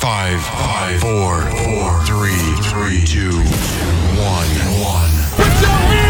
Five, five, four, four, three, three, two, one, one. Put your hands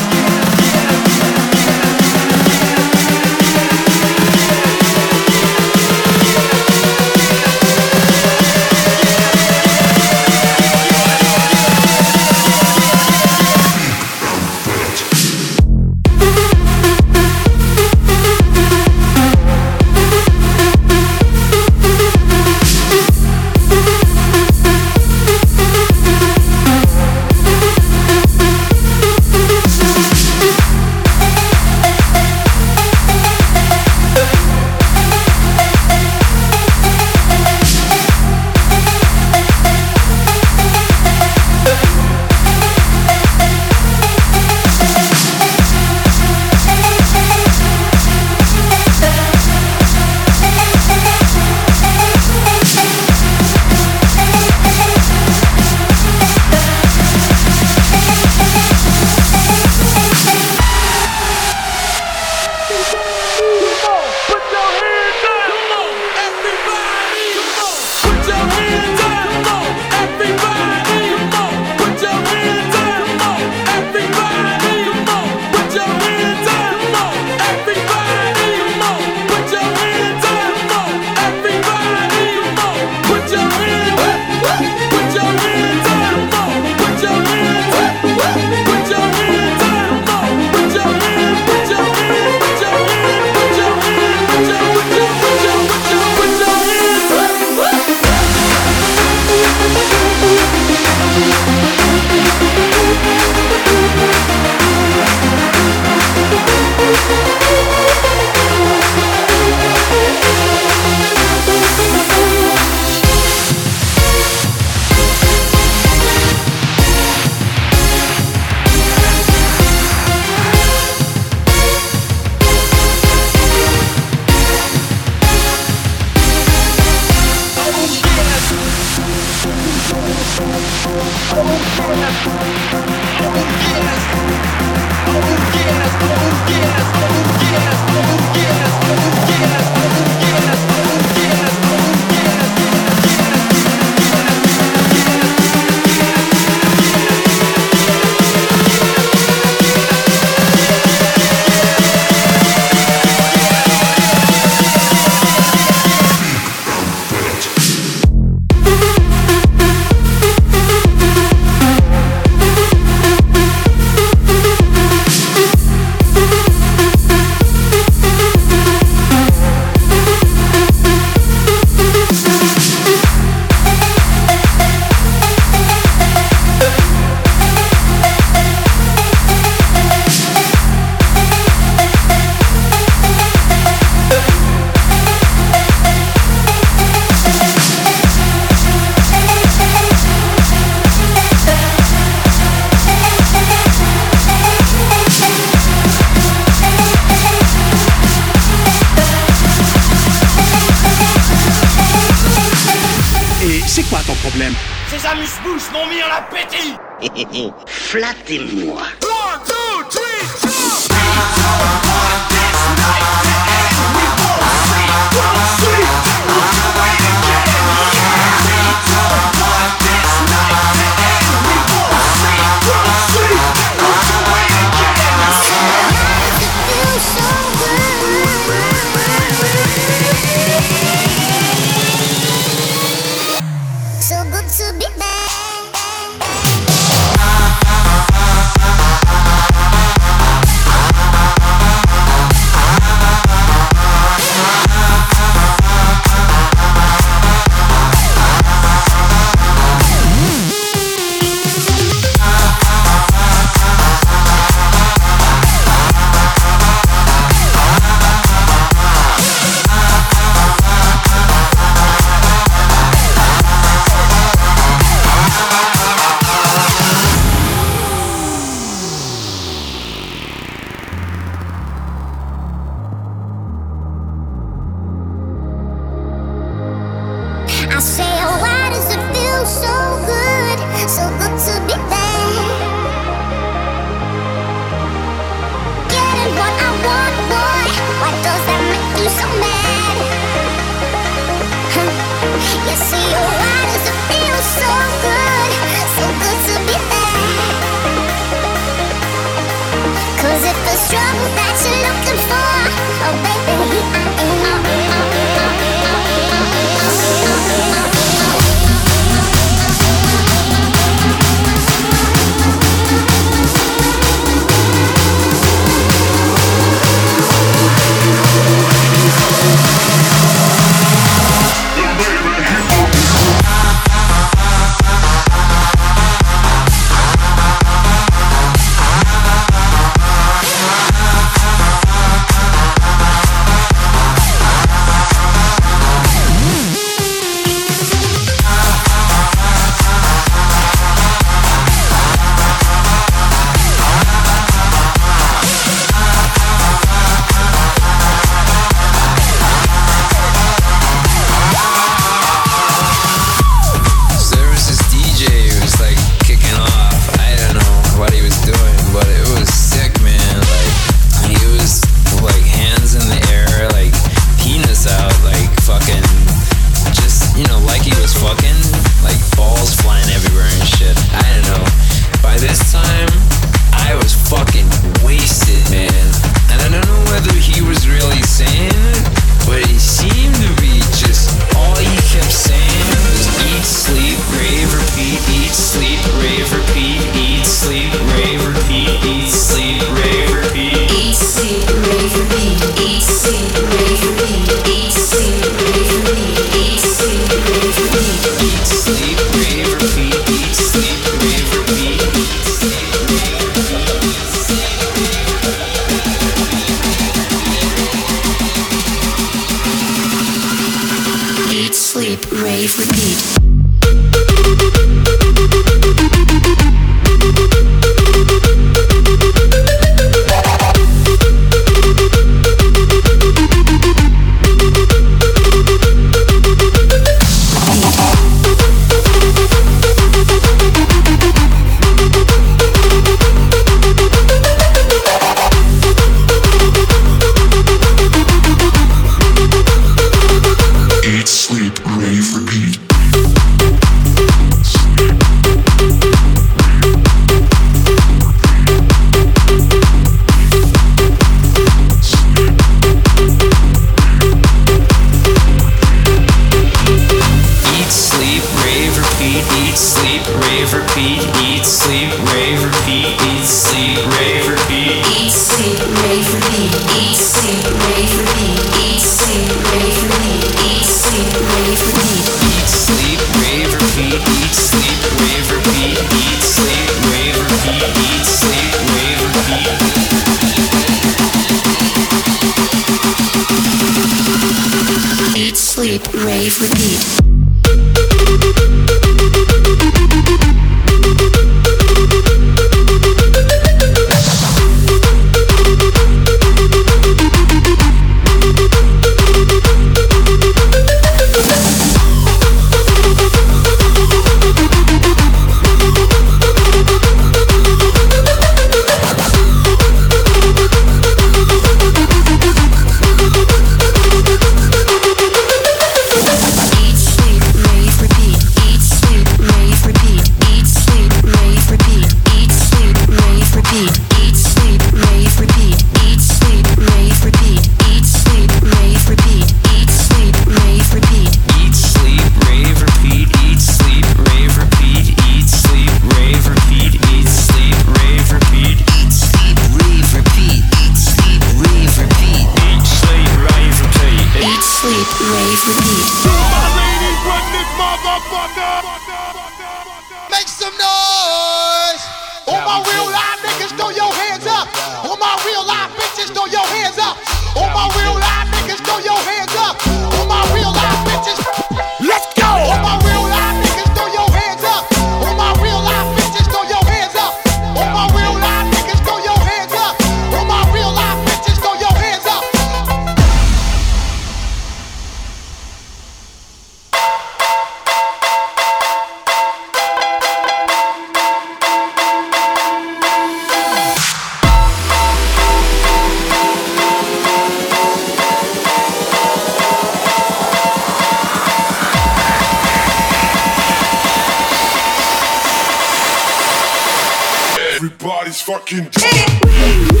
fucking.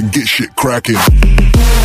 and get shit cracking. Cracking.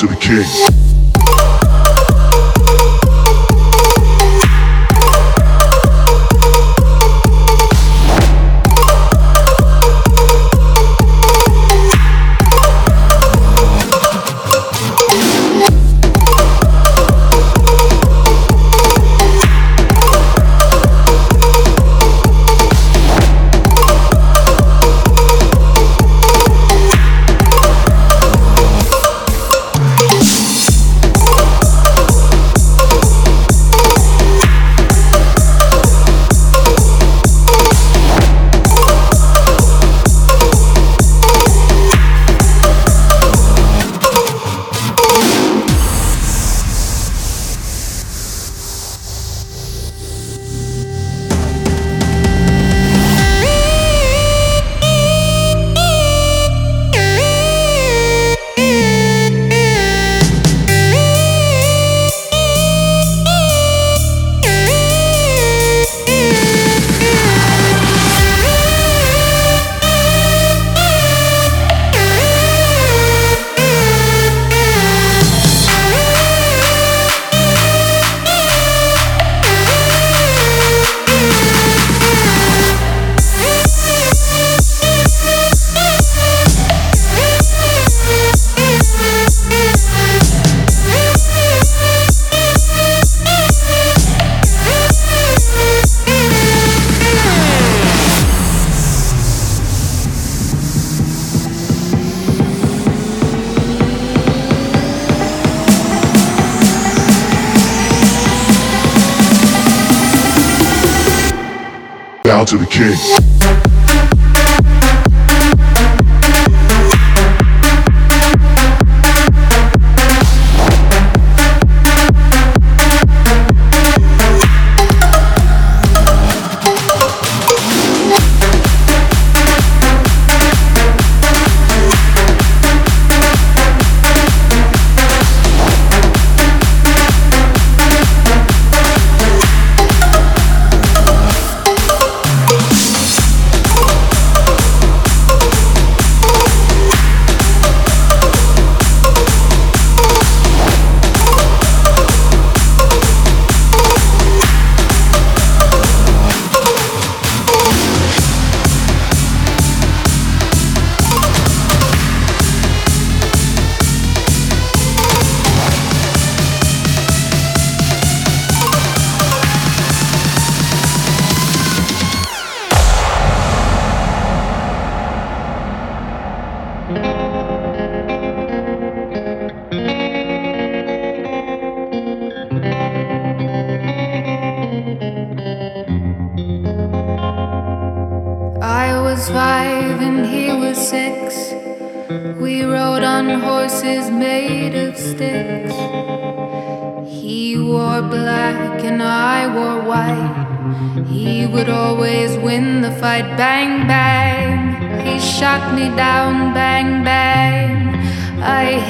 To the king. To the king.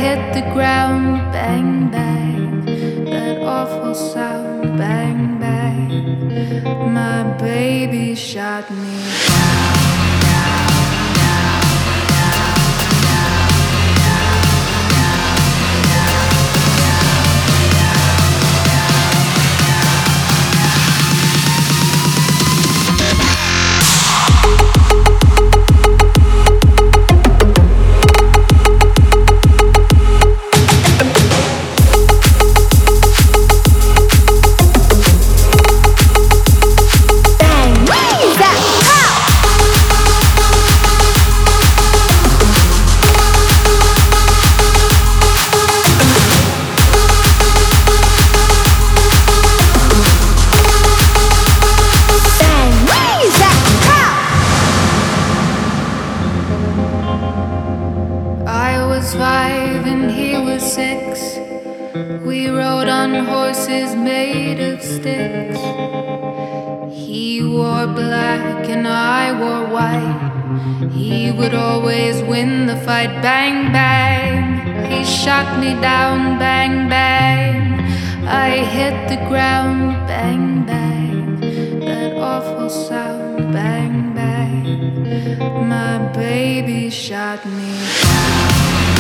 hit the ground, bang, bang. That awful sound, bang, bang. My baby shot me down. back. My baby shot me down.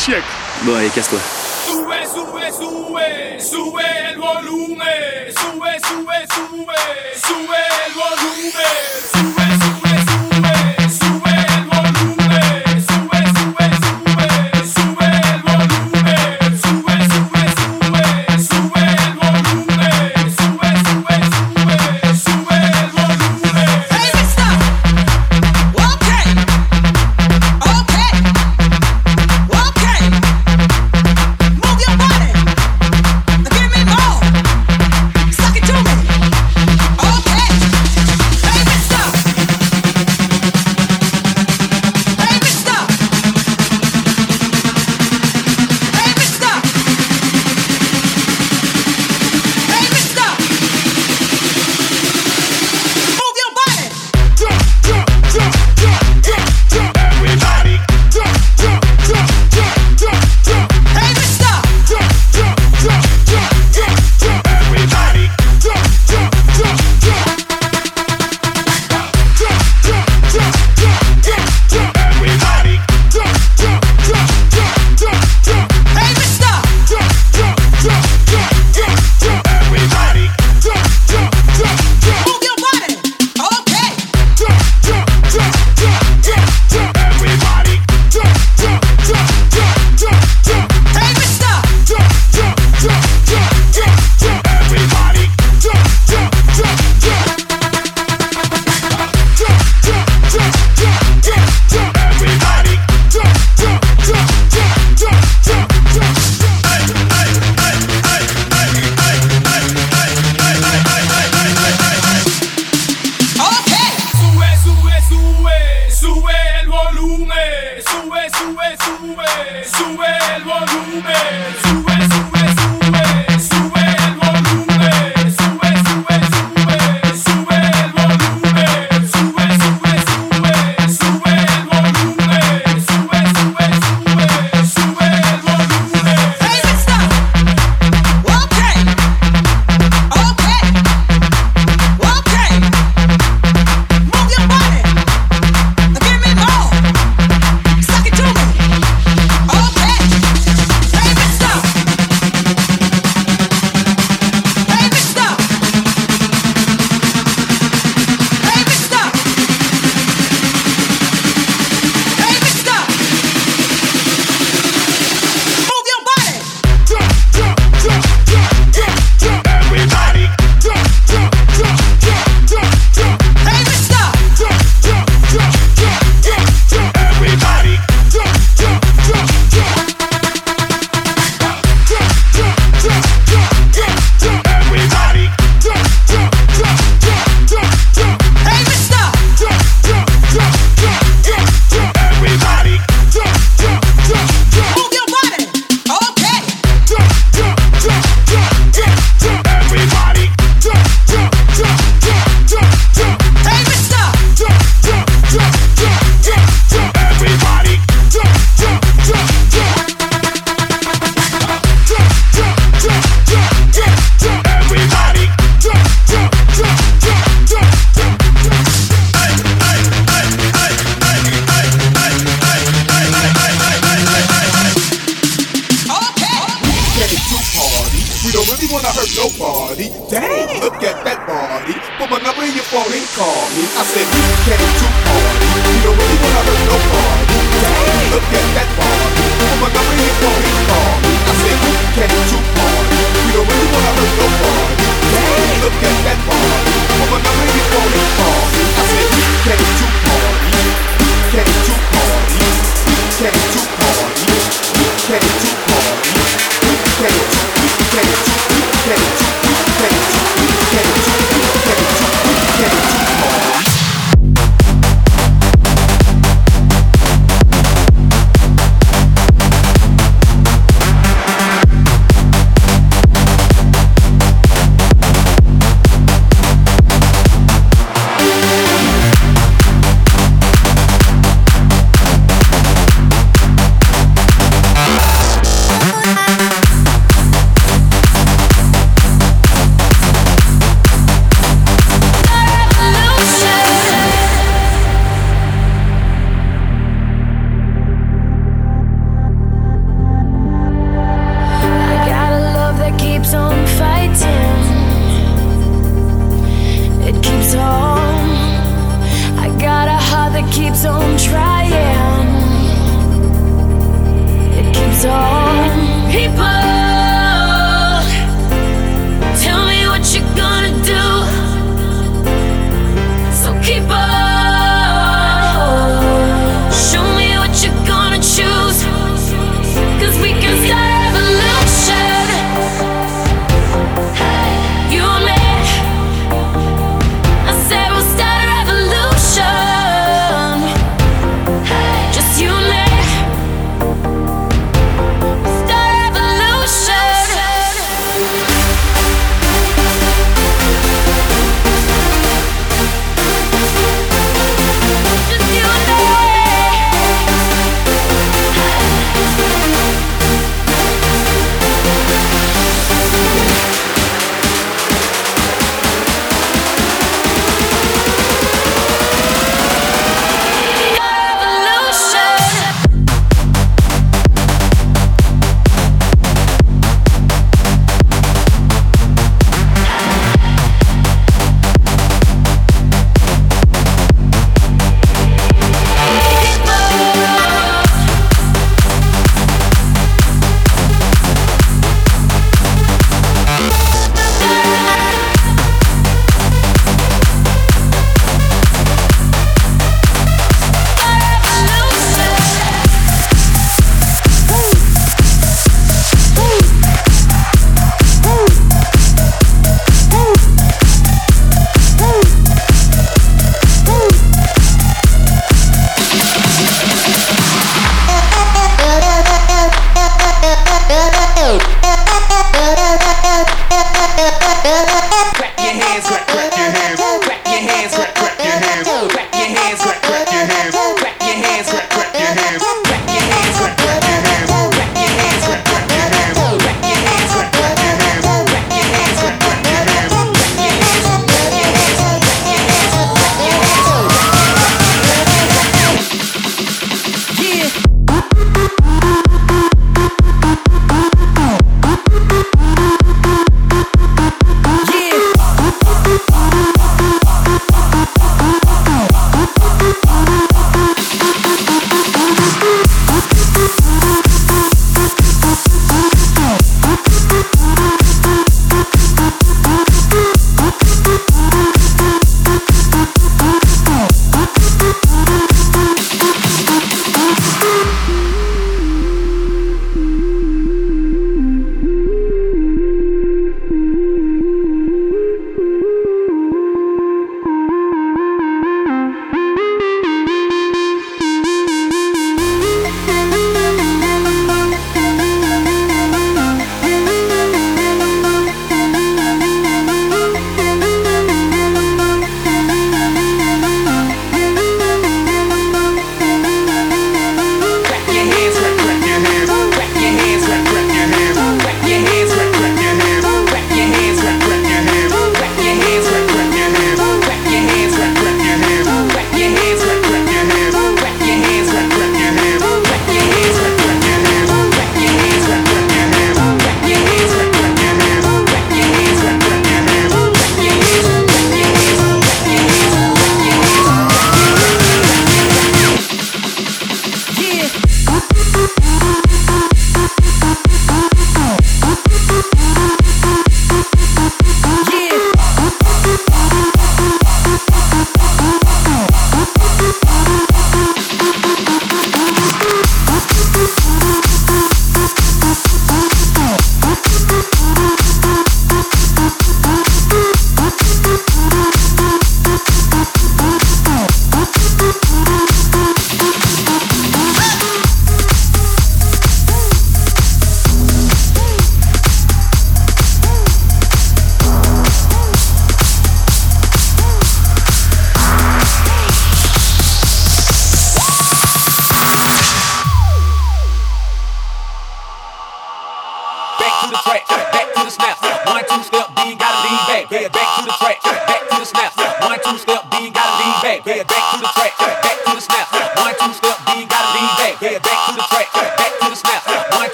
siècle. Bon, allez, casse-toi. party. Dang, look at that body. Put my number in your phone and call me. I said, you came to party. You don't really want to hurt nobody. Dang, look at that body. Put my number in your phone and call me. I said, you came to party. You don't really want to hurt nobody. Dang, look at that body. Put my number in your phone and call me. I said, you came to party. You came to party. You came to party. You came to party. You came to party. You came to party. It keeps on trying. It keeps on. People.